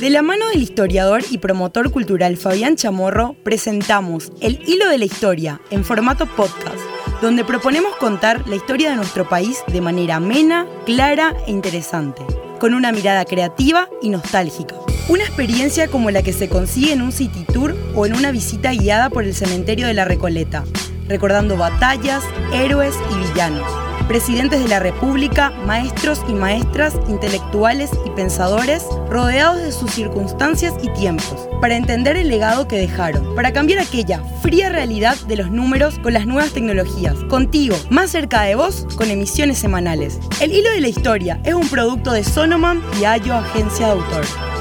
De la mano del historiador y promotor cultural Fabián Chamorro, presentamos El Hilo de la Historia en formato podcast, donde proponemos contar la historia de nuestro país de manera amena, clara e interesante, con una mirada creativa y nostálgica. Una experiencia como la que se consigue en un city tour o en una visita guiada por el cementerio de la Recoleta, recordando batallas, héroes y villanos presidentes de la República, maestros y maestras, intelectuales y pensadores, rodeados de sus circunstancias y tiempos, para entender el legado que dejaron, para cambiar aquella fría realidad de los números con las nuevas tecnologías. Contigo, más cerca de vos, con emisiones semanales. El hilo de la historia es un producto de Sonoman y Ayo Agencia de Autor.